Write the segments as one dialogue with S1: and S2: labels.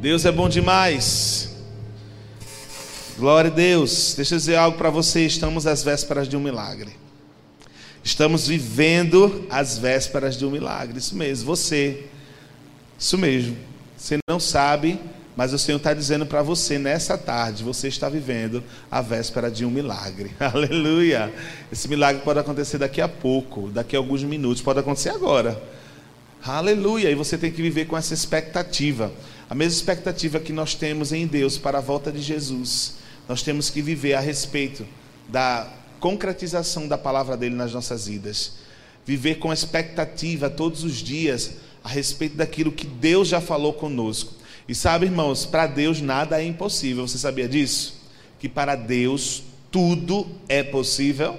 S1: Deus é bom demais. Glória a Deus. Deixa eu dizer algo para você. Estamos às vésperas de um milagre. Estamos vivendo as vésperas de um milagre. Isso mesmo. Você. Isso mesmo. Você não sabe, mas o Senhor está dizendo para você nessa tarde: você está vivendo a véspera de um milagre. Aleluia. Esse milagre pode acontecer daqui a pouco, daqui a alguns minutos. Pode acontecer agora. Aleluia. E você tem que viver com essa expectativa. A mesma expectativa que nós temos em Deus para a volta de Jesus, nós temos que viver a respeito da concretização da palavra dele nas nossas vidas. Viver com expectativa todos os dias a respeito daquilo que Deus já falou conosco. E sabe, irmãos, para Deus nada é impossível. Você sabia disso? Que para Deus tudo é possível?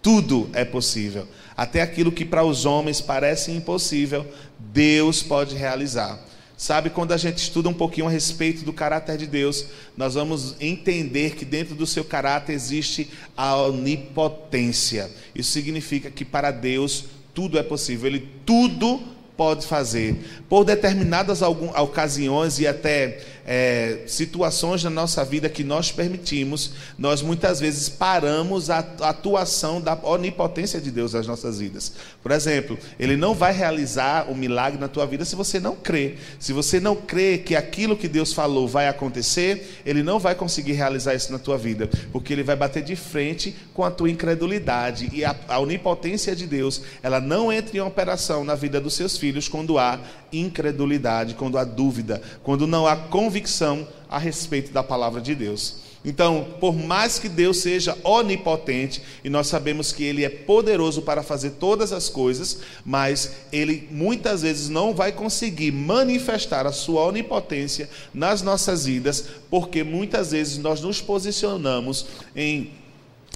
S1: Tudo é possível. Até aquilo que para os homens parece impossível, Deus pode realizar. Sabe, quando a gente estuda um pouquinho a respeito do caráter de Deus, nós vamos entender que dentro do seu caráter existe a onipotência. Isso significa que para Deus tudo é possível, Ele tudo pode fazer. Por determinadas ocasiões e até é, situações na nossa vida que nós permitimos, nós muitas vezes paramos a atuação da onipotência de Deus nas nossas vidas. Por exemplo, Ele não vai realizar o um milagre na tua vida se você não crê. Se você não crê que aquilo que Deus falou vai acontecer, Ele não vai conseguir realizar isso na tua vida, porque Ele vai bater de frente com a tua incredulidade. E a, a onipotência de Deus, ela não entra em operação na vida dos seus filhos quando há incredulidade, quando há dúvida, quando não há convicção a respeito da palavra de Deus. Então, por mais que Deus seja onipotente, e nós sabemos que Ele é poderoso para fazer todas as coisas, mas Ele muitas vezes não vai conseguir manifestar a Sua onipotência nas nossas vidas, porque muitas vezes nós nos posicionamos em,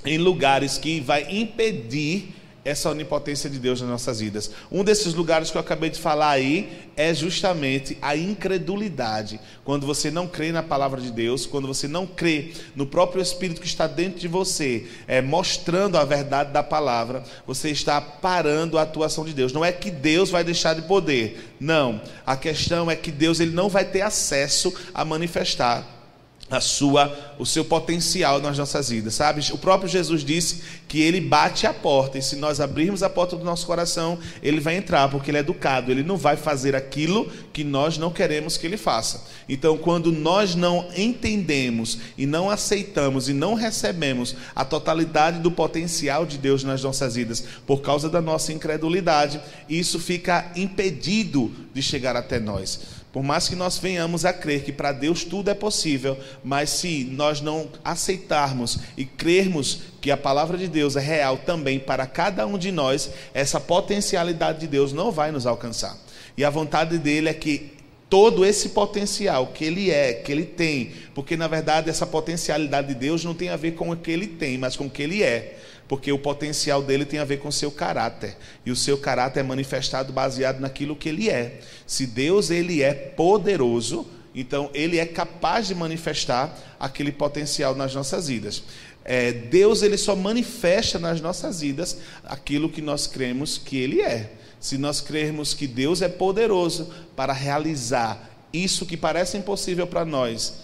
S1: em lugares que vai impedir essa onipotência de Deus nas nossas vidas. Um desses lugares que eu acabei de falar aí é justamente a incredulidade. Quando você não crê na palavra de Deus, quando você não crê no próprio Espírito que está dentro de você, é, mostrando a verdade da palavra, você está parando a atuação de Deus. Não é que Deus vai deixar de poder. Não. A questão é que Deus ele não vai ter acesso a manifestar a sua, o seu potencial nas nossas vidas, sabe? O próprio Jesus disse que ele bate a porta e se nós abrirmos a porta do nosso coração, ele vai entrar, porque ele é educado, ele não vai fazer aquilo que nós não queremos que ele faça. Então, quando nós não entendemos e não aceitamos e não recebemos a totalidade do potencial de Deus nas nossas vidas, por causa da nossa incredulidade, isso fica impedido de chegar até nós. Por mais que nós venhamos a crer que para Deus tudo é possível, mas se nós não aceitarmos e crermos que a palavra de Deus é real também para cada um de nós, essa potencialidade de Deus não vai nos alcançar. E a vontade dele é que todo esse potencial que ele é, que ele tem, porque na verdade essa potencialidade de Deus não tem a ver com o que ele tem, mas com o que ele é porque o potencial dele tem a ver com o seu caráter, e o seu caráter é manifestado baseado naquilo que ele é. Se Deus ele é poderoso, então ele é capaz de manifestar aquele potencial nas nossas vidas. É, Deus ele só manifesta nas nossas vidas aquilo que nós cremos que ele é. Se nós crermos que Deus é poderoso para realizar isso que parece impossível para nós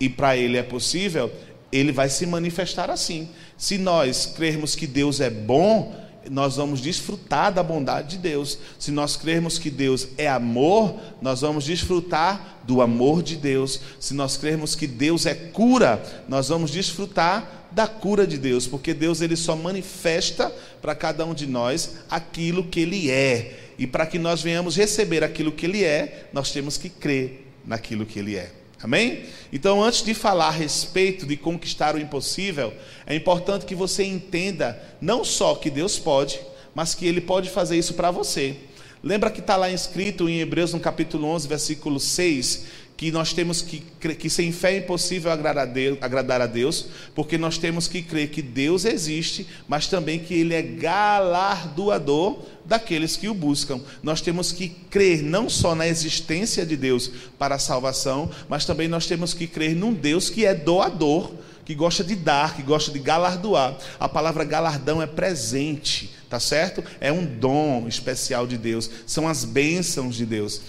S1: e para ele é possível, ele vai se manifestar assim. Se nós crermos que Deus é bom, nós vamos desfrutar da bondade de Deus. Se nós crermos que Deus é amor, nós vamos desfrutar do amor de Deus. Se nós crermos que Deus é cura, nós vamos desfrutar da cura de Deus, porque Deus ele só manifesta para cada um de nós aquilo que ele é. E para que nós venhamos receber aquilo que ele é, nós temos que crer naquilo que ele é. Amém? Então, antes de falar a respeito de conquistar o impossível, é importante que você entenda não só que Deus pode, mas que Ele pode fazer isso para você. Lembra que está lá escrito em Hebreus, no capítulo 11, versículo 6, que nós temos que crer que sem fé é impossível agradar a, Deus, porque nós temos que crer que Deus existe, mas também que Ele é galardoador daqueles que o buscam. Nós temos que crer não só na existência de Deus para a salvação, mas também nós temos que crer num Deus que é doador, que gosta de dar, que gosta de galardoar. A palavra galardão é presente, tá certo? É um dom especial de Deus, são as bênçãos de Deus.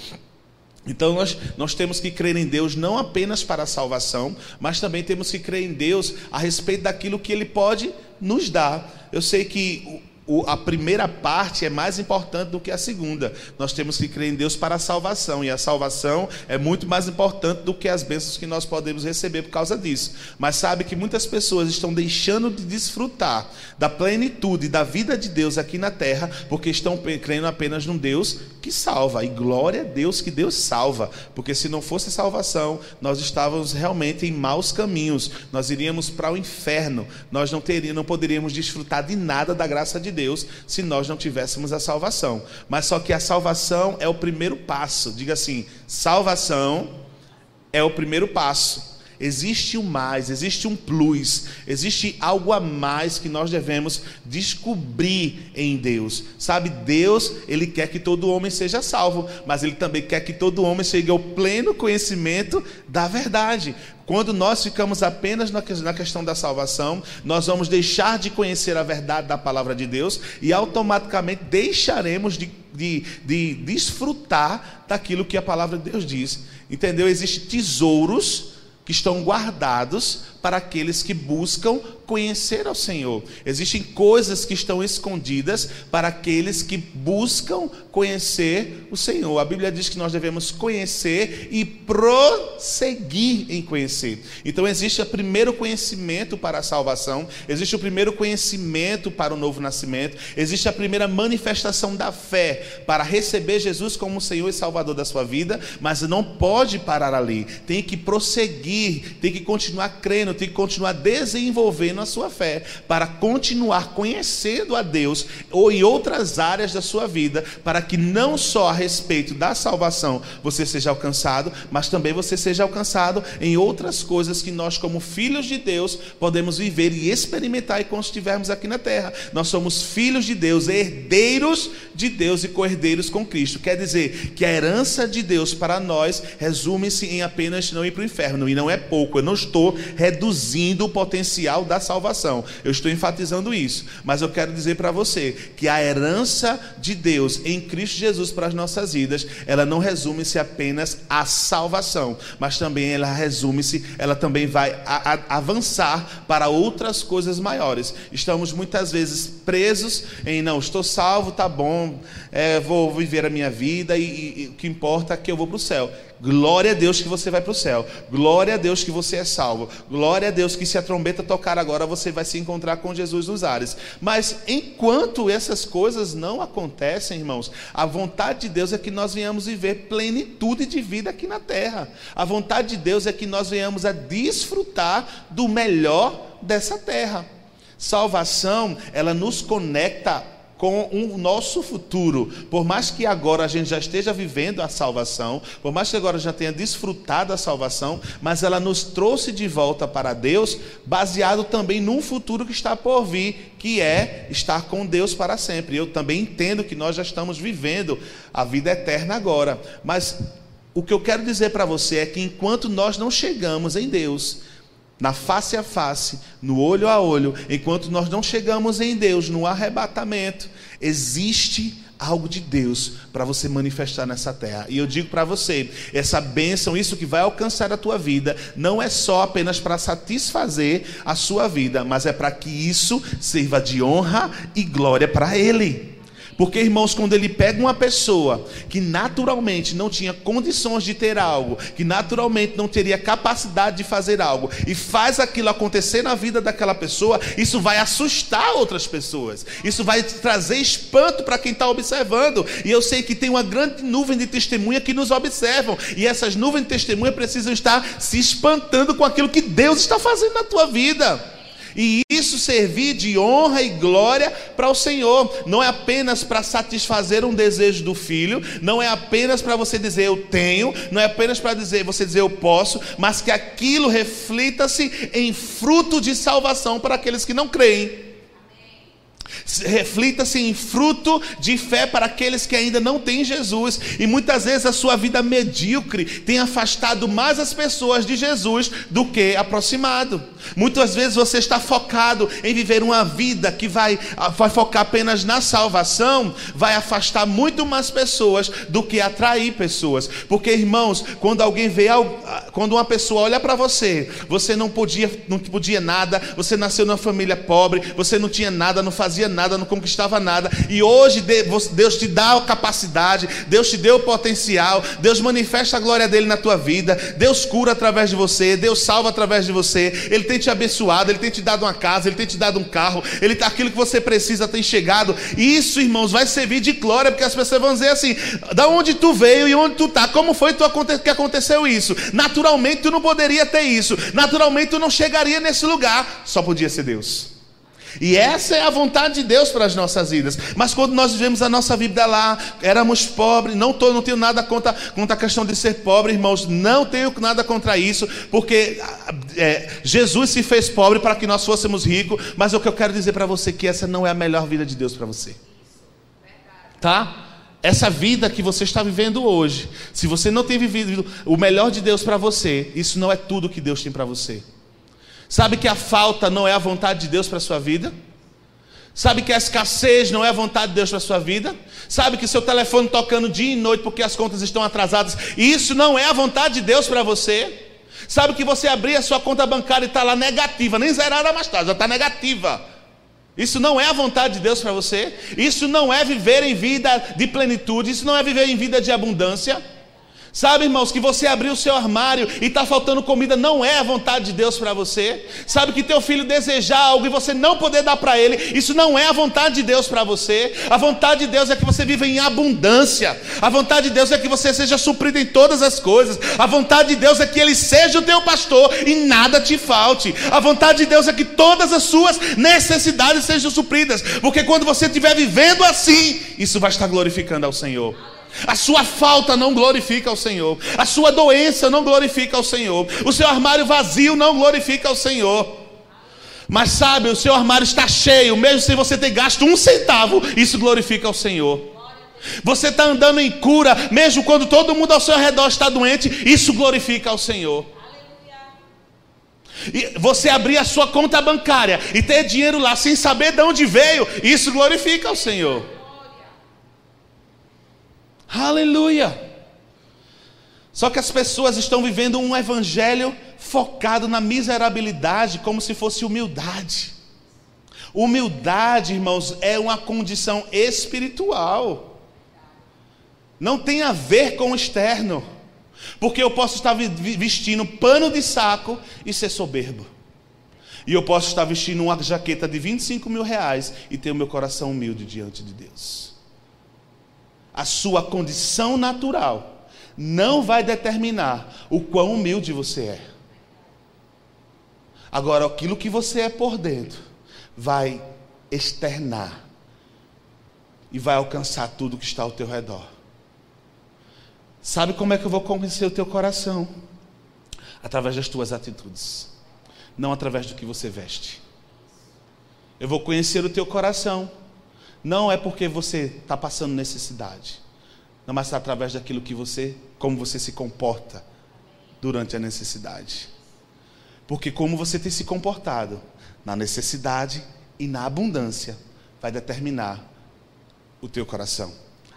S1: Então nós, nós temos que crer em Deus não apenas para a salvação, mas também temos que crer em Deus a respeito daquilo que Ele pode nos dar. Eu sei que o, a primeira parte é mais importante do que a segunda. Nós temos que crer em Deus para a salvação, e a salvação é muito mais importante do que as bênçãos que nós podemos receber por causa disso. Mas sabe que muitas pessoas estão deixando de desfrutar da plenitude da vida de Deus aqui na terra, porque estão crendo apenas num Deus que salva. E glória a Deus que Deus salva, porque se não fosse salvação, nós estávamos realmente em maus caminhos. Nós iríamos para o inferno. Nós não teríamos, não poderíamos desfrutar de nada da graça de Deus se nós não tivéssemos a salvação. Mas só que a salvação é o primeiro passo. Diga assim: salvação é o primeiro passo. Existe um mais, existe um plus, existe algo a mais que nós devemos descobrir em Deus. Sabe, Deus, Ele quer que todo homem seja salvo, mas Ele também quer que todo homem chegue ao pleno conhecimento da verdade. Quando nós ficamos apenas na questão da salvação, nós vamos deixar de conhecer a verdade da palavra de Deus e automaticamente deixaremos de, de, de desfrutar daquilo que a palavra de Deus diz. Entendeu? Existem tesouros que estão guardados para aqueles que buscam conhecer ao Senhor. Existem coisas que estão escondidas para aqueles que buscam conhecer o Senhor. A Bíblia diz que nós devemos conhecer e prosseguir em conhecer. Então existe o primeiro conhecimento para a salvação, existe o primeiro conhecimento para o novo nascimento, existe a primeira manifestação da fé para receber Jesus como Senhor e Salvador da sua vida, mas não pode parar ali. Tem que prosseguir, tem que continuar crendo tem que continuar desenvolvendo a sua fé para continuar conhecendo a Deus ou em outras áreas da sua vida, para que não só a respeito da salvação você seja alcançado, mas também você seja alcançado em outras coisas que nós, como filhos de Deus, podemos viver e experimentar enquanto estivermos aqui na terra. Nós somos filhos de Deus, herdeiros de Deus e co-herdeiros com Cristo. Quer dizer que a herança de Deus para nós resume-se em apenas não ir para o inferno, e não é pouco. Eu não estou reduzindo reduzindo o potencial da salvação. Eu estou enfatizando isso, mas eu quero dizer para você que a herança de Deus em Cristo Jesus para as nossas vidas, ela não resume-se apenas à salvação, mas também ela resume-se, ela também vai a, a, avançar para outras coisas maiores. Estamos muitas vezes presos em não, estou salvo, tá bom, é, vou viver a minha vida e, e, o que importa é que eu vou para o céu. Glória a Deus que você vai para o céu. Glória a Deus que você é salvo. Glória a Deus que se a trombeta tocar agora você vai se encontrar com Jesus nos ares. Mas enquanto essas coisas não acontecem, irmãos, a vontade de Deus é que nós venhamos viver plenitude de vida aqui na terra. A vontade de Deus é que nós venhamos a desfrutar do melhor dessa terra. Salvação, ela nos conecta com o nosso futuro. Por mais que agora a gente já esteja vivendo a salvação, por mais que agora já tenha desfrutado a salvação, mas ela nos trouxe de volta para Deus, baseado também num futuro que está por vir, que é estar com Deus para sempre. Eu também entendo que nós já estamos vivendo a vida eterna agora, mas o que eu quero dizer para você é que enquanto nós não chegamos em Deus, na face a face, no olho a olho, enquanto nós não chegamos em Deus, no arrebatamento, existe algo de Deus para você manifestar nessa terra. E eu digo para você, essa bênção, isso que vai alcançar a tua vida, não é só apenas para satisfazer a sua vida, mas é para que isso sirva de honra e glória para Ele. Porque, irmãos, quando ele pega uma pessoa que naturalmente não tinha condições de ter algo, que naturalmente não teria capacidade de fazer algo, e faz aquilo acontecer na vida daquela pessoa, isso vai assustar outras pessoas, isso vai trazer espanto para quem está observando. E eu sei que tem uma grande nuvem de testemunha que nos observam, e essas nuvens de testemunha precisam estar se espantando com aquilo que Deus está fazendo na tua vida e isso servir de honra e glória para o Senhor. Não é apenas para satisfazer um desejo do filho, não é apenas para você dizer eu tenho, não é apenas para dizer você dizer eu posso, mas que aquilo reflita-se em fruto de salvação para aqueles que não creem. Reflita-se em fruto de fé para aqueles que ainda não têm Jesus. E muitas vezes a sua vida medíocre tem afastado mais as pessoas de Jesus do que aproximado. Muitas vezes você está focado em viver uma vida que vai, vai focar apenas na salvação, vai afastar muito mais pessoas do que atrair pessoas. Porque, irmãos, quando alguém vê, quando uma pessoa olha para você, você não podia, não podia nada, você nasceu numa família pobre, você não tinha nada, não fazia nada, não conquistava nada, e hoje Deus te dá a capacidade, Deus te deu o potencial, Deus manifesta a glória dele na tua vida, Deus cura através de você, Deus salva através de você, Ele tem te abençoado, Ele tem te dado uma casa, Ele tem te dado um carro, Ele aquilo que você precisa tem chegado. Isso, irmãos, vai servir de glória, porque as pessoas vão dizer assim: da onde tu veio e onde tu tá, como foi que aconteceu isso? Naturalmente tu não poderia ter isso, naturalmente tu não chegaria nesse lugar, só podia ser Deus. E essa é a vontade de Deus para as nossas vidas. Mas quando nós vivemos a nossa vida lá, éramos pobres, não, tô, não tenho nada contra, contra a questão de ser pobre, irmãos, não tenho nada contra isso, porque é, Jesus se fez pobre para que nós fôssemos ricos, mas o que eu quero dizer para você é que essa não é a melhor vida de Deus para você. Tá? Essa vida que você está vivendo hoje, se você não tem vivido o melhor de Deus para você, isso não é tudo que Deus tem para você. Sabe que a falta não é a vontade de Deus para a sua vida? Sabe que a escassez não é a vontade de Deus para a sua vida? Sabe que seu telefone tocando dia e noite porque as contas estão atrasadas, isso não é a vontade de Deus para você? Sabe que você abrir a sua conta bancária e está lá negativa, nem zerada mais tarde, já está negativa. Isso não é a vontade de Deus para você? Isso não é viver em vida de plenitude, isso não é viver em vida de abundância. Sabe, irmãos, que você abriu o seu armário e está faltando comida não é a vontade de Deus para você. Sabe que teu filho desejar algo e você não poder dar para ele, isso não é a vontade de Deus para você. A vontade de Deus é que você viva em abundância. A vontade de Deus é que você seja suprido em todas as coisas. A vontade de Deus é que ele seja o teu pastor e nada te falte. A vontade de Deus é que todas as suas necessidades sejam supridas, porque quando você estiver vivendo assim, isso vai estar glorificando ao Senhor. A sua falta não glorifica ao Senhor. A sua doença não glorifica ao Senhor. O seu armário vazio não glorifica ao Senhor. Mas sabe, o seu armário está cheio, mesmo sem você ter gasto um centavo, isso glorifica ao Senhor. Você está andando em cura, mesmo quando todo mundo ao seu redor está doente, isso glorifica ao Senhor. E você abrir a sua conta bancária e ter dinheiro lá sem saber de onde veio, isso glorifica ao Senhor. Aleluia! Só que as pessoas estão vivendo um evangelho focado na miserabilidade, como se fosse humildade. Humildade, irmãos, é uma condição espiritual. Não tem a ver com o externo. Porque eu posso estar vestindo pano de saco e ser soberbo. E eu posso estar vestindo uma jaqueta de 25 mil reais e ter o meu coração humilde diante de Deus a sua condição natural não vai determinar o quão humilde você é. Agora, aquilo que você é por dentro vai externar e vai alcançar tudo que está ao teu redor. Sabe como é que eu vou convencer o teu coração? Através das tuas atitudes, não através do que você veste. Eu vou conhecer o teu coração não é porque você está passando necessidade, não, mas é através daquilo que você, como você se comporta durante a necessidade. Porque como você tem se comportado na necessidade e na abundância, vai determinar o teu coração,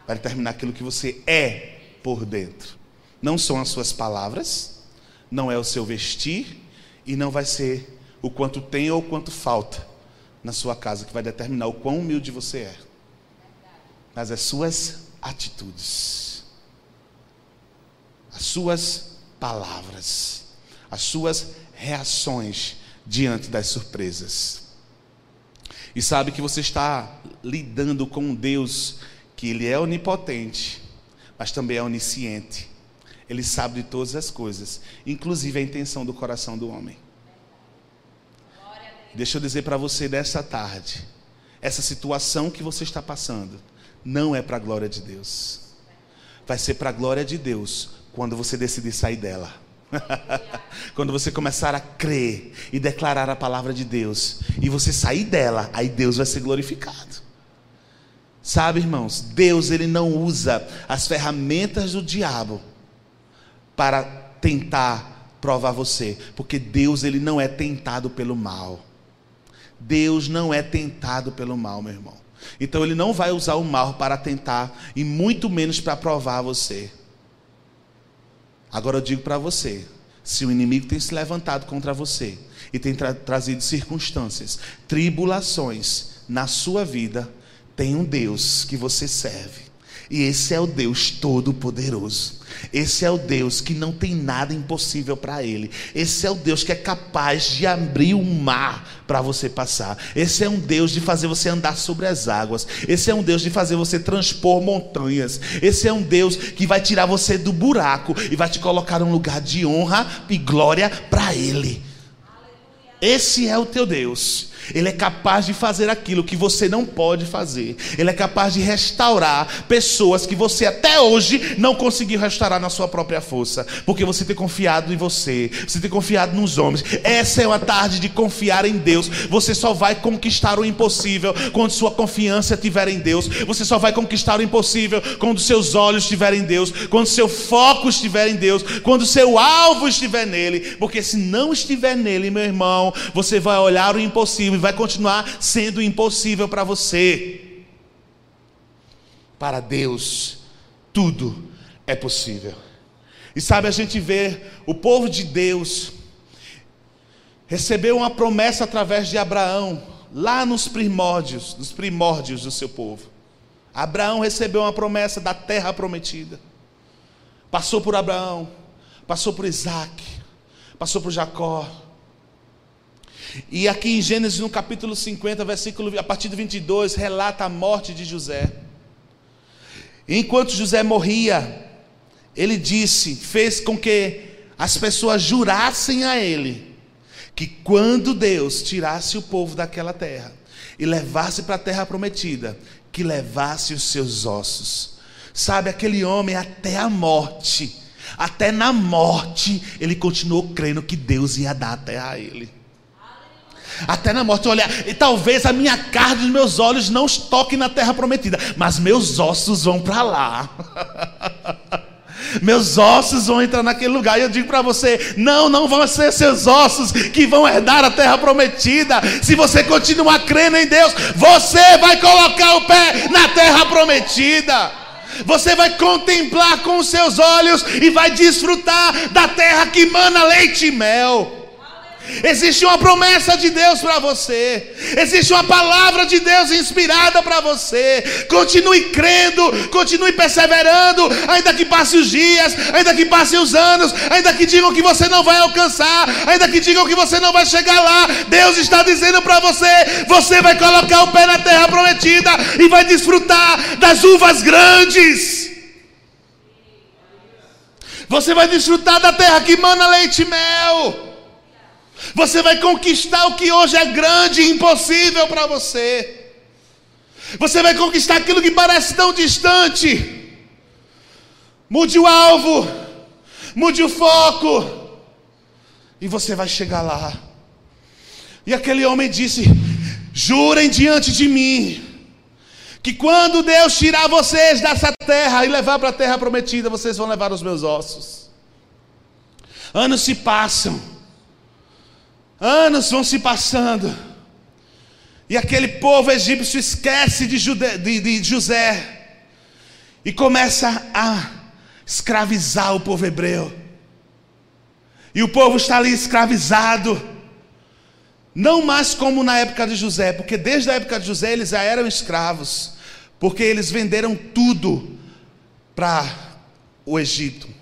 S1: vai determinar aquilo que você é por dentro. Não são as suas palavras, não é o seu vestir e não vai ser o quanto tem ou quanto falta na sua casa que vai determinar o quão humilde você é, mas as suas atitudes, as suas palavras, as suas reações diante das surpresas. E sabe que você está lidando com um Deus que Ele é onipotente, mas também é onisciente. Ele sabe de todas as coisas, inclusive a intenção do coração do homem. Deixa eu dizer para você nessa tarde, essa situação que você está passando não é para a glória de Deus. Vai ser para a glória de Deus quando você decidir sair dela. Quando você começar a crer e declarar a palavra de Deus, e você sair dela, aí Deus vai ser glorificado. Sabe, irmãos, Deus ele não usa as ferramentas do diabo para tentar provar você, porque Deus ele não é tentado pelo mal. Deus não é tentado pelo mal, meu irmão. Então ele não vai usar o mal para tentar e muito menos para provar você. Agora eu digo para você: se o inimigo tem se levantado contra você e tem tra trazido circunstâncias, tribulações na sua vida, tem um Deus que você serve. E esse é o Deus Todo-Poderoso. Esse é o Deus que não tem nada impossível para ele. Esse é o Deus que é capaz de abrir um mar para você passar. Esse é um Deus de fazer você andar sobre as águas. Esse é um Deus de fazer você transpor montanhas. Esse é um Deus que vai tirar você do buraco e vai te colocar num lugar de honra e glória para ele. Esse é o teu Deus. Ele é capaz de fazer aquilo que você não pode fazer. Ele é capaz de restaurar pessoas que você até hoje não conseguiu restaurar na sua própria força, porque você tem confiado em você, você tem confiado nos homens. Essa é uma tarde de confiar em Deus. Você só vai conquistar o impossível quando sua confiança estiver em Deus. Você só vai conquistar o impossível quando seus olhos estiverem em Deus, quando seu foco estiver em Deus, quando seu alvo estiver nele, porque se não estiver nele, meu irmão, você vai olhar o impossível e vai continuar sendo impossível para você. Para Deus, tudo é possível. E sabe, a gente vê o povo de Deus recebeu uma promessa através de Abraão, lá nos primórdios, nos primórdios do seu povo. Abraão recebeu uma promessa da terra prometida. Passou por Abraão, passou por Isaac, passou por Jacó, e aqui em Gênesis, no capítulo 50, versículo, a partir do 22, relata a morte de José. Enquanto José morria, ele disse, fez com que as pessoas jurassem a ele que quando Deus tirasse o povo daquela terra e levasse para a terra prometida, que levasse os seus ossos. Sabe, aquele homem até a morte, até na morte, ele continuou crendo que Deus ia dar a terra a ele até na morte. Olha, e talvez a minha carne e meus olhos não toquem na terra prometida, mas meus ossos vão para lá. meus ossos vão entrar naquele lugar. E eu digo para você: não, não vão ser seus ossos que vão herdar a terra prometida. Se você continuar crendo em Deus, você vai colocar o pé na terra prometida. Você vai contemplar com os seus olhos e vai desfrutar da terra que mana leite e mel. Existe uma promessa de Deus para você. Existe uma palavra de Deus inspirada para você. Continue crendo, continue perseverando, ainda que passe os dias, ainda que passe os anos, ainda que digam que você não vai alcançar, ainda que digam que você não vai chegar lá. Deus está dizendo para você: você vai colocar o pé na terra prometida e vai desfrutar das uvas grandes. Você vai desfrutar da terra que mana leite e mel. Você vai conquistar o que hoje é grande e impossível para você. Você vai conquistar aquilo que parece tão distante. Mude o alvo, mude o foco, e você vai chegar lá. E aquele homem disse: Jurem diante de mim, que quando Deus tirar vocês dessa terra e levar para a terra prometida, vocês vão levar os meus ossos. Anos se passam. Anos vão se passando. E aquele povo egípcio esquece de, Jude, de, de José. E começa a escravizar o povo hebreu. E o povo está ali escravizado. Não mais como na época de José, porque desde a época de José eles já eram escravos. Porque eles venderam tudo para o Egito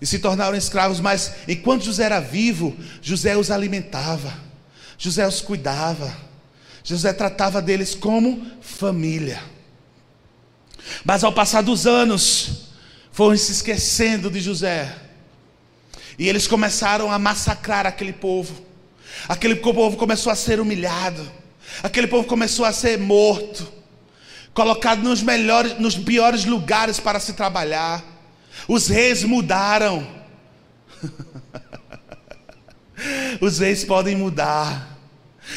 S1: e se tornaram escravos, mas enquanto José era vivo, José os alimentava, José os cuidava, José tratava deles como família. Mas ao passar dos anos, foram se esquecendo de José, e eles começaram a massacrar aquele povo. Aquele povo começou a ser humilhado, aquele povo começou a ser morto, colocado nos melhores, nos piores lugares para se trabalhar. Os reis mudaram. Os reis podem mudar,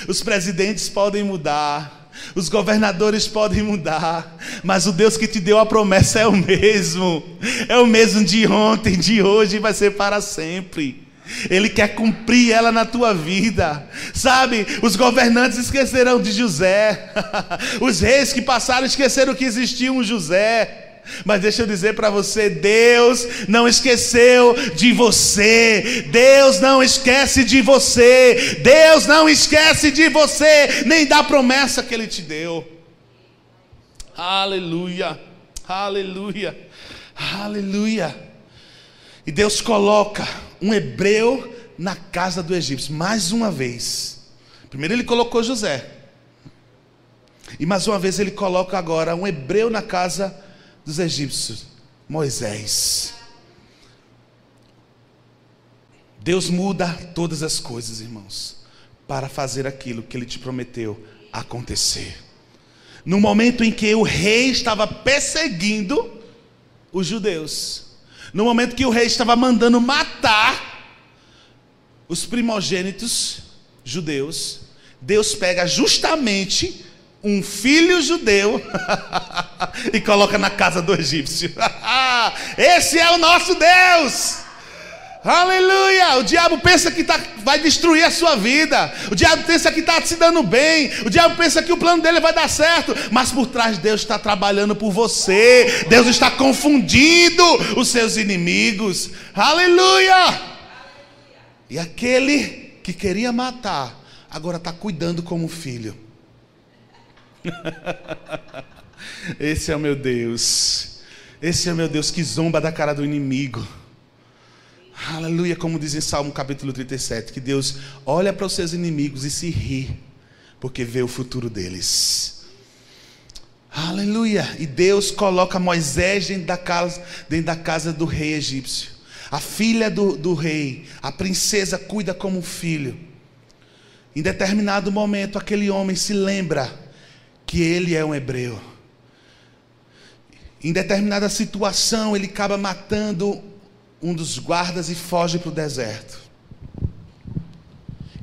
S1: os presidentes podem mudar, os governadores podem mudar, mas o Deus que te deu a promessa é o mesmo, é o mesmo de ontem, de hoje e vai ser para sempre. Ele quer cumprir ela na tua vida. Sabe, os governantes esquecerão de José. Os reis que passaram esqueceram que existia um José. Mas deixa eu dizer para você: Deus não esqueceu de você. Deus não esquece de você. Deus não esquece de você, nem da promessa que Ele te deu. Aleluia, aleluia, aleluia. E Deus coloca um hebreu na casa do egípcio, mais uma vez. Primeiro ele colocou José. E mais uma vez ele coloca agora um hebreu na casa dos egípcios, Moisés. Deus muda todas as coisas, irmãos, para fazer aquilo que ele te prometeu acontecer. No momento em que o rei estava perseguindo os judeus, no momento que o rei estava mandando matar os primogênitos judeus, Deus pega justamente um filho judeu e coloca na casa do egípcio. Esse é o nosso Deus. Aleluia! O diabo pensa que tá, vai destruir a sua vida. O diabo pensa que está se dando bem. O diabo pensa que o plano dele vai dar certo. Mas por trás Deus está trabalhando por você. Deus está confundindo os seus inimigos. Aleluia! E aquele que queria matar, agora está cuidando como filho. Esse é o meu Deus. Esse é o meu Deus que zomba da cara do inimigo. Aleluia, como diz em Salmo capítulo 37, que Deus olha para os seus inimigos e se ri, porque vê o futuro deles. Aleluia! E Deus coloca Moisés dentro da casa, dentro da casa do rei egípcio. A filha do, do rei, a princesa, cuida como filho. Em determinado momento, aquele homem se lembra que ele é um hebreu. Em determinada situação, ele acaba matando um dos guardas e foge para o deserto.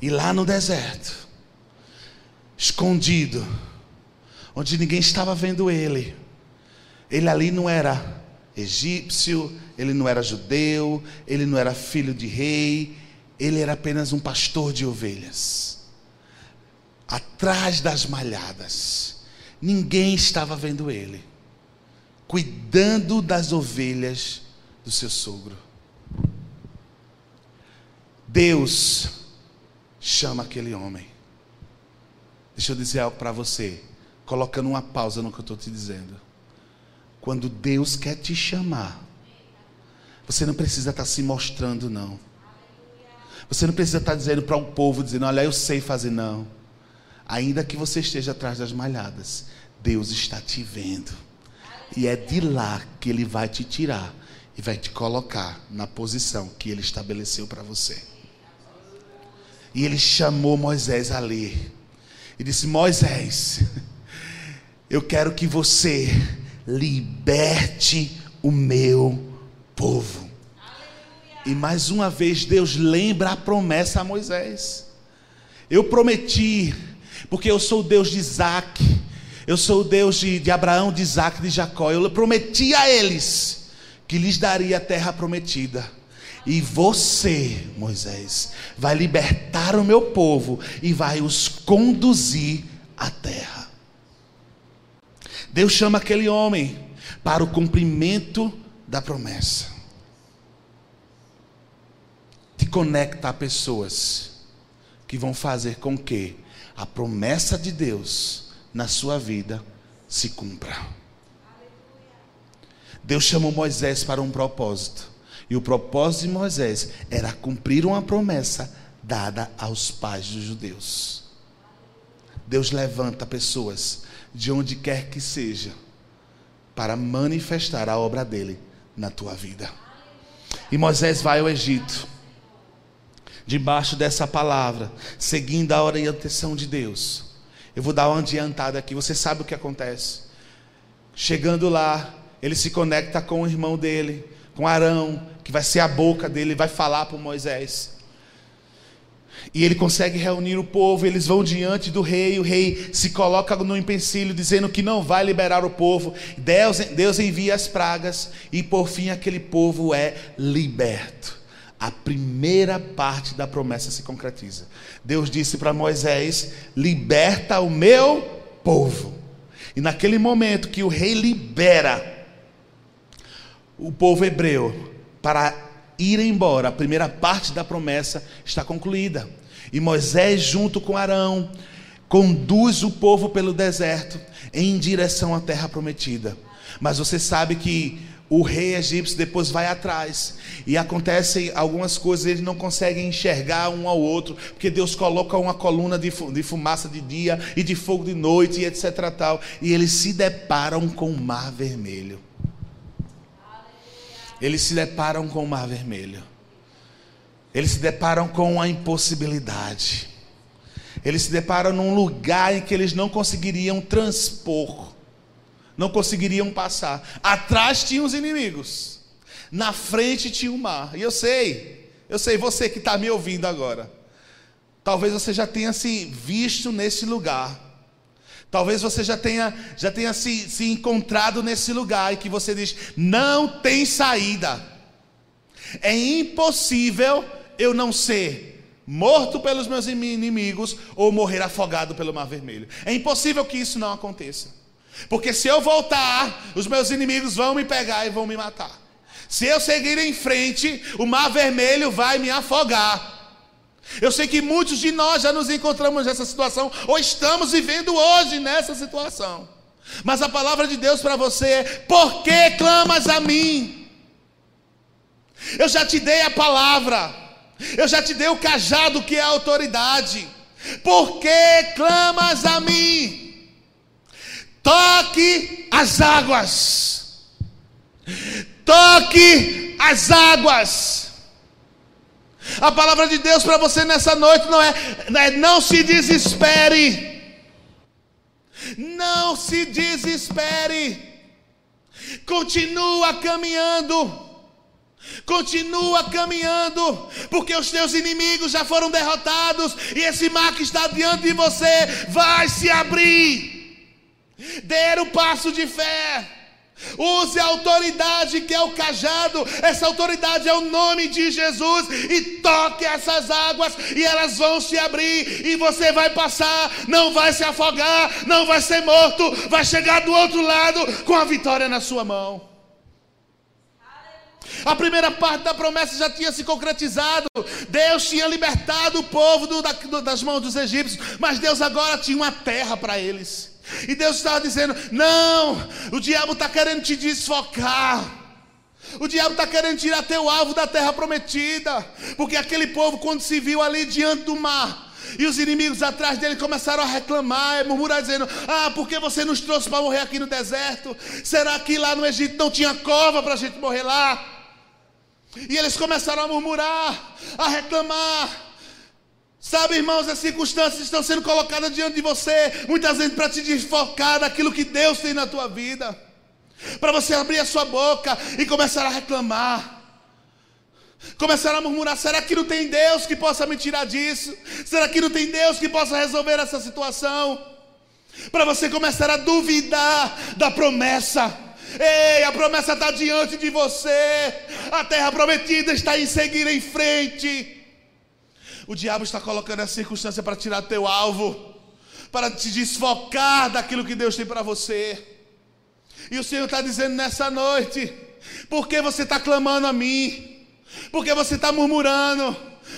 S1: E lá no deserto, escondido, onde ninguém estava vendo ele, ele ali não era egípcio, ele não era judeu, ele não era filho de rei, ele era apenas um pastor de ovelhas. Atrás das malhadas, ninguém estava vendo ele, cuidando das ovelhas do seu sogro. Deus chama aquele homem. Deixa eu dizer algo para você, colocando uma pausa no que eu estou te dizendo. Quando Deus quer te chamar, você não precisa estar tá se mostrando, não. Você não precisa estar tá dizendo para o um povo, dizendo, olha, eu sei fazer, não. Ainda que você esteja atrás das malhadas, Deus está te vendo. E é de lá que Ele vai te tirar e vai te colocar na posição que Ele estabeleceu para você. E ele chamou Moisés ali. E disse: Moisés, eu quero que você liberte o meu povo. E mais uma vez Deus lembra a promessa a Moisés. Eu prometi, porque eu sou o Deus de Isaac, eu sou o Deus de, de Abraão, de Isaac, de Jacó. Eu prometi a eles que lhes daria a terra prometida. E você, Moisés, vai libertar o meu povo e vai os conduzir à terra. Deus chama aquele homem para o cumprimento da promessa. Te conecta a pessoas que vão fazer com que a promessa de Deus na sua vida se cumpra. Deus chamou Moisés para um propósito. E o propósito de Moisés era cumprir uma promessa dada aos pais dos judeus. Deus levanta pessoas de onde quer que seja para manifestar a obra dele na tua vida. E Moisés vai ao Egito, debaixo dessa palavra, seguindo a orientação de Deus. Eu vou dar uma adiantada aqui, você sabe o que acontece. Chegando lá, ele se conecta com o irmão dele, com Arão, que vai ser a boca dele, vai falar para Moisés. E ele consegue reunir o povo, eles vão diante do rei, o rei se coloca no empecilho, dizendo que não vai liberar o povo. Deus, Deus envia as pragas, e por fim aquele povo é liberto. A primeira parte da promessa se concretiza. Deus disse para Moisés: Liberta o meu povo. E naquele momento que o rei libera o povo hebreu para ir embora, a primeira parte da promessa está concluída. E Moisés, junto com Arão, conduz o povo pelo deserto em direção à terra prometida. Mas você sabe que o rei egípcio depois vai atrás e acontecem algumas coisas, eles não conseguem enxergar um ao outro, porque Deus coloca uma coluna de fumaça de dia e de fogo de noite e etc tal, e eles se deparam com o mar vermelho eles se deparam com o mar vermelho. Eles se deparam com a impossibilidade. Eles se deparam num lugar em que eles não conseguiriam transpor, não conseguiriam passar. Atrás tinham os inimigos, na frente tinha o mar. E eu sei, eu sei, você que está me ouvindo agora, talvez você já tenha se visto nesse lugar. Talvez você já tenha, já tenha se, se encontrado nesse lugar e que você diz: não tem saída. É impossível eu não ser morto pelos meus inimigos ou morrer afogado pelo Mar Vermelho. É impossível que isso não aconteça. Porque se eu voltar, os meus inimigos vão me pegar e vão me matar. Se eu seguir em frente, o Mar Vermelho vai me afogar. Eu sei que muitos de nós já nos encontramos nessa situação, ou estamos vivendo hoje nessa situação. Mas a palavra de Deus para você é: por que clamas a mim? Eu já te dei a palavra, eu já te dei o cajado que é a autoridade. Por que clamas a mim? Toque as águas, toque as águas. A palavra de Deus para você nessa noite não é, é não se desespere. Não se desespere. Continua caminhando. Continua caminhando, porque os teus inimigos já foram derrotados e esse mar que está diante de você vai se abrir. Dê o passo de fé. Use a autoridade que é o cajado, essa autoridade é o nome de Jesus, e toque essas águas, e elas vão se abrir, e você vai passar, não vai se afogar, não vai ser morto, vai chegar do outro lado com a vitória na sua mão. A primeira parte da promessa já tinha se concretizado. Deus tinha libertado o povo do, da, das mãos dos egípcios, mas Deus agora tinha uma terra para eles. E Deus estava dizendo: Não, o diabo está querendo te desfocar. O diabo está querendo tirar teu alvo da terra prometida. Porque aquele povo, quando se viu ali diante do mar, e os inimigos atrás dele começaram a reclamar, murmurar, dizendo: Ah, por que você nos trouxe para morrer aqui no deserto? Será que lá no Egito não tinha cova para a gente morrer lá? E eles começaram a murmurar, a reclamar. Sabe, irmãos, as circunstâncias estão sendo colocadas diante de você, muitas vezes para te desfocar daquilo que Deus tem na tua vida, para você abrir a sua boca e começar a reclamar, começar a murmurar: será que não tem Deus que possa me tirar disso? Será que não tem Deus que possa resolver essa situação? Para você começar a duvidar da promessa. Ei, a promessa está diante de você, a terra prometida está em seguir em frente. O diabo está colocando essa circunstância para tirar teu alvo, para te desfocar daquilo que Deus tem para você. E o Senhor está dizendo nessa noite: por que você está clamando a mim? Por que você está murmurando?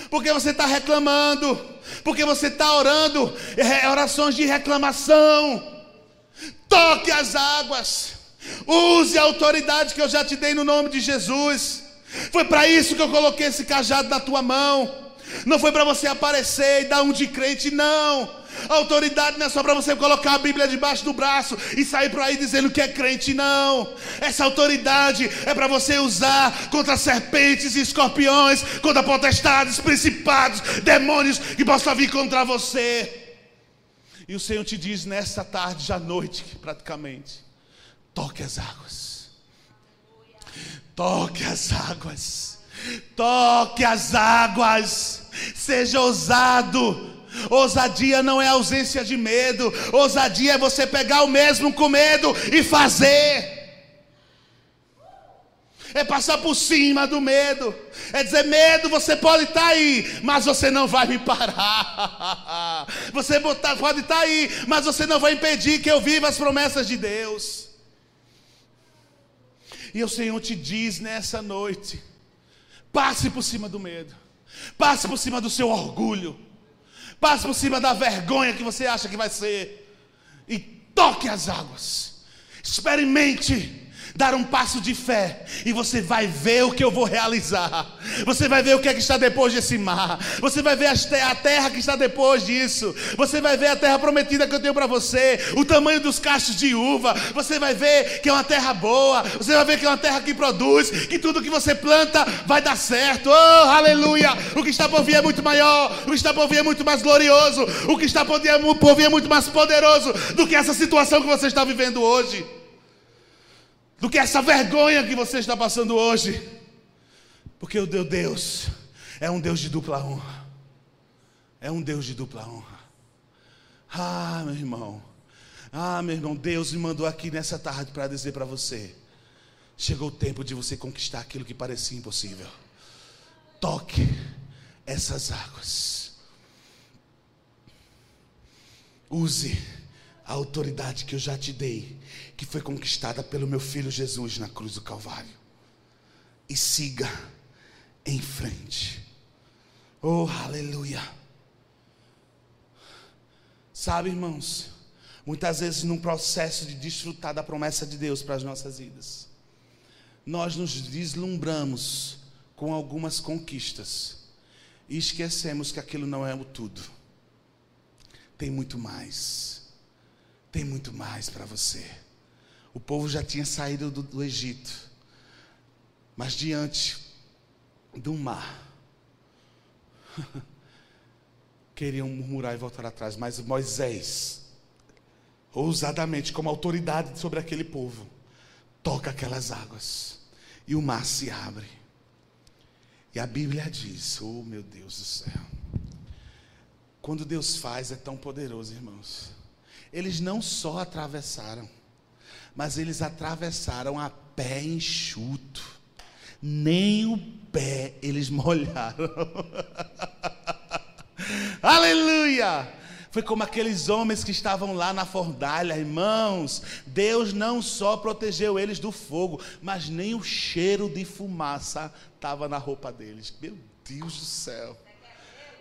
S1: Por que você está reclamando? Por que você está orando? É orações de reclamação. Toque as águas. Use a autoridade que eu já te dei no nome de Jesus. Foi para isso que eu coloquei esse cajado na tua mão. Não foi para você aparecer e dar um de crente, não. A autoridade não é só para você colocar a Bíblia debaixo do braço e sair por aí dizendo que é crente, não. Essa autoridade é para você usar contra serpentes e escorpiões, contra potestades, principados, demônios que possam vir contra você. E o Senhor te diz nessa tarde, já noite, praticamente: toque as águas. Toque as águas Toque as águas, seja ousado. Ousadia não é ausência de medo, ousadia é você pegar o mesmo com medo e fazer é passar por cima do medo, é dizer: medo, você pode estar tá aí, mas você não vai me parar. Você pode estar tá aí, mas você não vai impedir que eu viva as promessas de Deus. E o Senhor te diz nessa noite: passe por cima do medo, passe por cima do seu orgulho, passe por cima da vergonha que você acha que vai ser, e toque as águas, experimente dar um passo de fé e você vai ver o que eu vou realizar. Você vai ver o que é que está depois desse mar. Você vai ver a terra que está depois disso. Você vai ver a terra prometida que eu tenho para você, o tamanho dos cachos de uva. Você vai ver que é uma terra boa. Você vai ver que é uma terra que produz, que tudo que você planta vai dar certo. Oh, aleluia! O que está por vir é muito maior. O que está por vir é muito mais glorioso. O que está por vir é muito mais poderoso do que essa situação que você está vivendo hoje do que essa vergonha que você está passando hoje. Porque o teu Deus é um Deus de dupla honra. É um Deus de dupla honra. Ah, meu irmão. Ah, meu irmão, Deus me mandou aqui nessa tarde para dizer para você: chegou o tempo de você conquistar aquilo que parecia impossível. Toque essas águas. Use a autoridade que eu já te dei, que foi conquistada pelo meu filho Jesus na cruz do Calvário. E siga em frente. Oh, aleluia. Sabe, irmãos, muitas vezes num processo de desfrutar da promessa de Deus para as nossas vidas, nós nos deslumbramos com algumas conquistas e esquecemos que aquilo não é o tudo. Tem muito mais tem muito mais para você. O povo já tinha saído do, do Egito, mas diante do mar, queriam murmurar e voltar atrás, mas Moisés, ousadamente, como autoridade sobre aquele povo, toca aquelas águas e o mar se abre. E a Bíblia diz: Oh meu Deus do céu, quando Deus faz é tão poderoso, irmãos. Eles não só atravessaram, mas eles atravessaram a pé enxuto. Nem o pé eles molharam. Aleluia! Foi como aqueles homens que estavam lá na fornalha, irmãos. Deus não só protegeu eles do fogo, mas nem o cheiro de fumaça estava na roupa deles. Meu Deus do céu.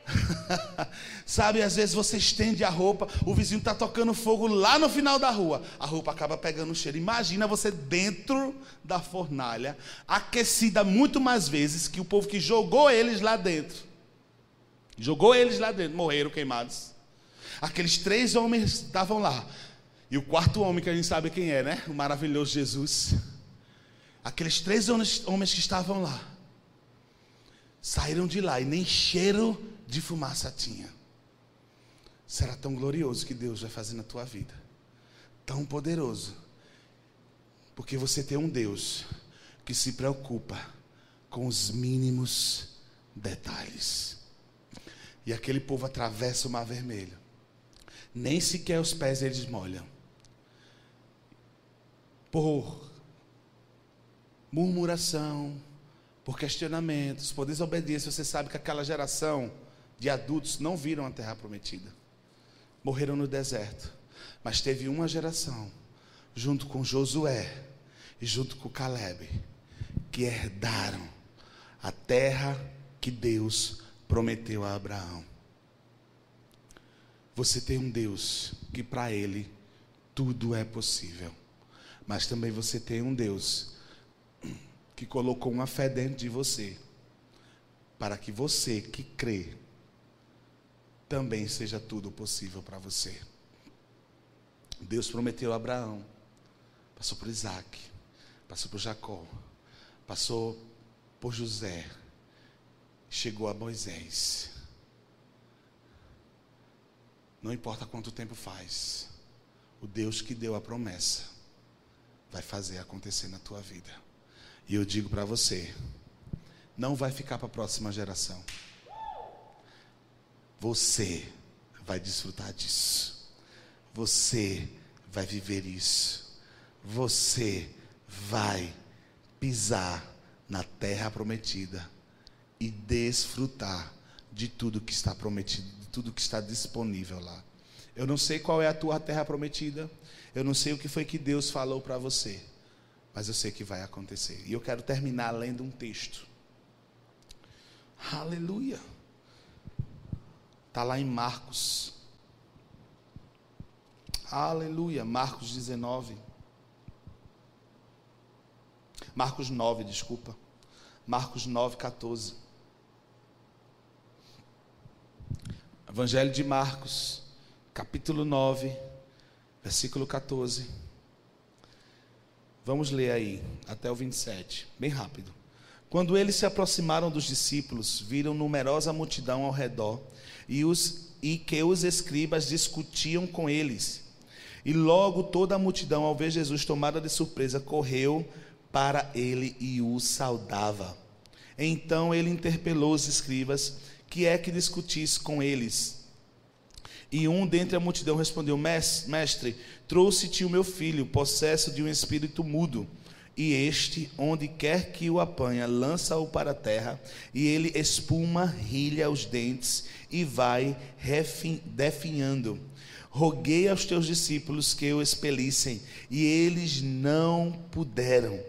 S1: Sabe, às vezes você estende a roupa, o vizinho está tocando fogo lá no final da rua, a roupa acaba pegando cheiro. Imagina você dentro da fornalha, aquecida muito mais vezes que o povo que jogou eles lá dentro. Jogou eles lá dentro, morreram queimados. Aqueles três homens estavam lá. E o quarto homem, que a gente sabe quem é, né? O maravilhoso Jesus. Aqueles três homens que estavam lá saíram de lá e nem cheiro de fumaça tinha. Será tão glorioso que Deus vai fazer na tua vida. Tão poderoso. Porque você tem um Deus que se preocupa com os mínimos detalhes. E aquele povo atravessa o mar vermelho. Nem sequer os pés eles molham. Por murmuração, por questionamentos, por desobediência, você sabe que aquela geração de adultos não viram a terra prometida. Morreram no deserto. Mas teve uma geração, junto com Josué e junto com Caleb, que herdaram a terra que Deus prometeu a Abraão. Você tem um Deus que para ele tudo é possível. Mas também você tem um Deus que colocou uma fé dentro de você, para que você que crê também seja tudo possível para você. Deus prometeu a Abraão, passou por Isaac, passou por Jacó, passou por José, chegou a Moisés. Não importa quanto tempo faz, o Deus que deu a promessa vai fazer acontecer na tua vida. E eu digo para você, não vai ficar para a próxima geração. Você vai desfrutar disso. Você vai viver isso. Você vai pisar na terra prometida e desfrutar de tudo que está prometido, de tudo que está disponível lá. Eu não sei qual é a tua terra prometida, eu não sei o que foi que Deus falou para você, mas eu sei que vai acontecer. E eu quero terminar lendo um texto. Aleluia. Está lá em Marcos. Aleluia. Marcos 19. Marcos 9, desculpa. Marcos 9, 14. Evangelho de Marcos, capítulo 9, versículo 14. Vamos ler aí, até o 27, bem rápido. Quando eles se aproximaram dos discípulos, viram numerosa multidão ao redor e, os, e que os escribas discutiam com eles. E logo toda a multidão, ao ver Jesus tomada de surpresa, correu para ele e o saudava. Então ele interpelou os escribas, que é que discutisse com eles. E um dentre a multidão respondeu: Mestre, trouxe-te o meu filho, possesso de um espírito mudo. E este, onde quer que o apanha, lança-o para a terra, e ele espuma, rilha os dentes e vai definhando. Roguei aos teus discípulos que o expelissem, e eles não puderam.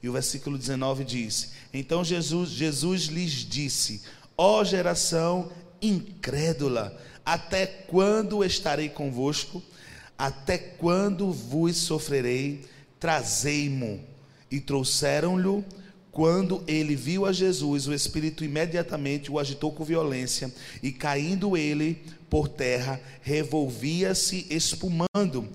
S1: E o versículo 19 diz: Então Jesus, Jesus lhes disse: Ó geração incrédula, até quando estarei convosco? Até quando vos sofrerei? Trazei-mo. E trouxeram-lhe. Quando ele viu a Jesus, o Espírito imediatamente o agitou com violência, e caindo ele por terra, revolvia-se espumando.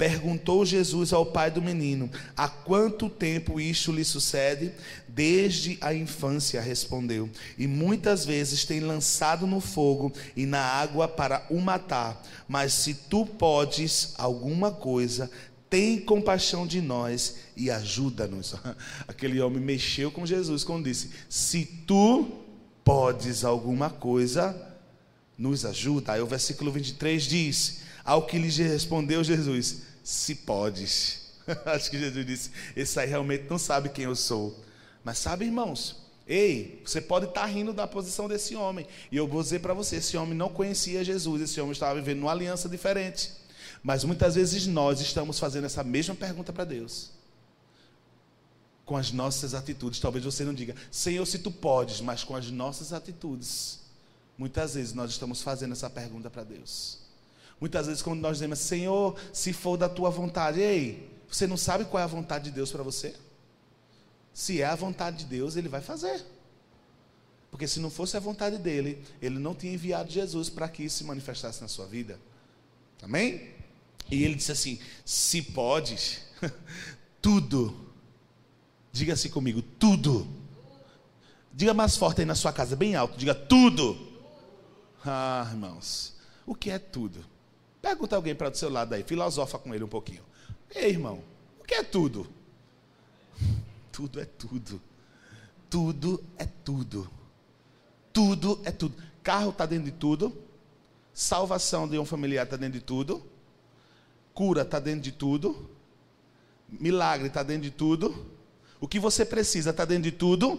S1: Perguntou Jesus ao pai do menino: Há quanto tempo isto lhe sucede? Desde a infância, respondeu. E muitas vezes tem lançado no fogo e na água para o matar. Mas se tu podes alguma coisa, tem compaixão de nós e ajuda-nos. Aquele homem mexeu com Jesus quando disse: Se tu podes alguma coisa, nos ajuda. Aí o versículo 23 diz: Ao que lhe respondeu Jesus: se podes. Acho que Jesus disse: esse aí realmente não sabe quem eu sou. Mas sabe, irmãos, ei, você pode estar rindo da posição desse homem. E eu vou dizer para você: esse homem não conhecia Jesus, esse homem estava vivendo uma aliança diferente. Mas muitas vezes nós estamos fazendo essa mesma pergunta para Deus. Com as nossas atitudes. Talvez você não diga, Senhor, se tu podes, mas com as nossas atitudes. Muitas vezes nós estamos fazendo essa pergunta para Deus. Muitas vezes, quando nós dizemos, Senhor, se for da tua vontade, ei, você não sabe qual é a vontade de Deus para você? Se é a vontade de Deus, Ele vai fazer. Porque se não fosse a vontade dele, Ele não tinha enviado Jesus para que isso se manifestasse na sua vida. Amém? E ele disse assim: se podes, tudo. Diga assim comigo, tudo. Diga mais forte aí na sua casa, bem alto. Diga tudo. Ah, irmãos, o que é tudo? Pergunta alguém para o seu lado aí, filosofa com ele um pouquinho. Ei, irmão, o que é tudo? Tudo é tudo. Tudo é tudo. Tudo é tudo. Carro está dentro de tudo. Salvação de um familiar está dentro de tudo. Cura está dentro de tudo. Milagre está dentro de tudo. O que você precisa está dentro de tudo.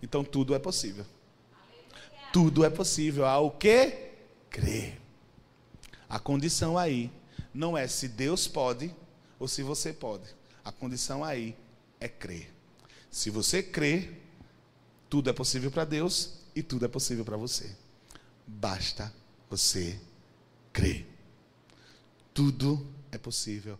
S1: Então tudo é possível. Tudo é possível ao que crer. A condição aí não é se Deus pode ou se você pode. A condição aí é crer. Se você crê, tudo é possível para Deus e tudo é possível para você. Basta você crer. Tudo é possível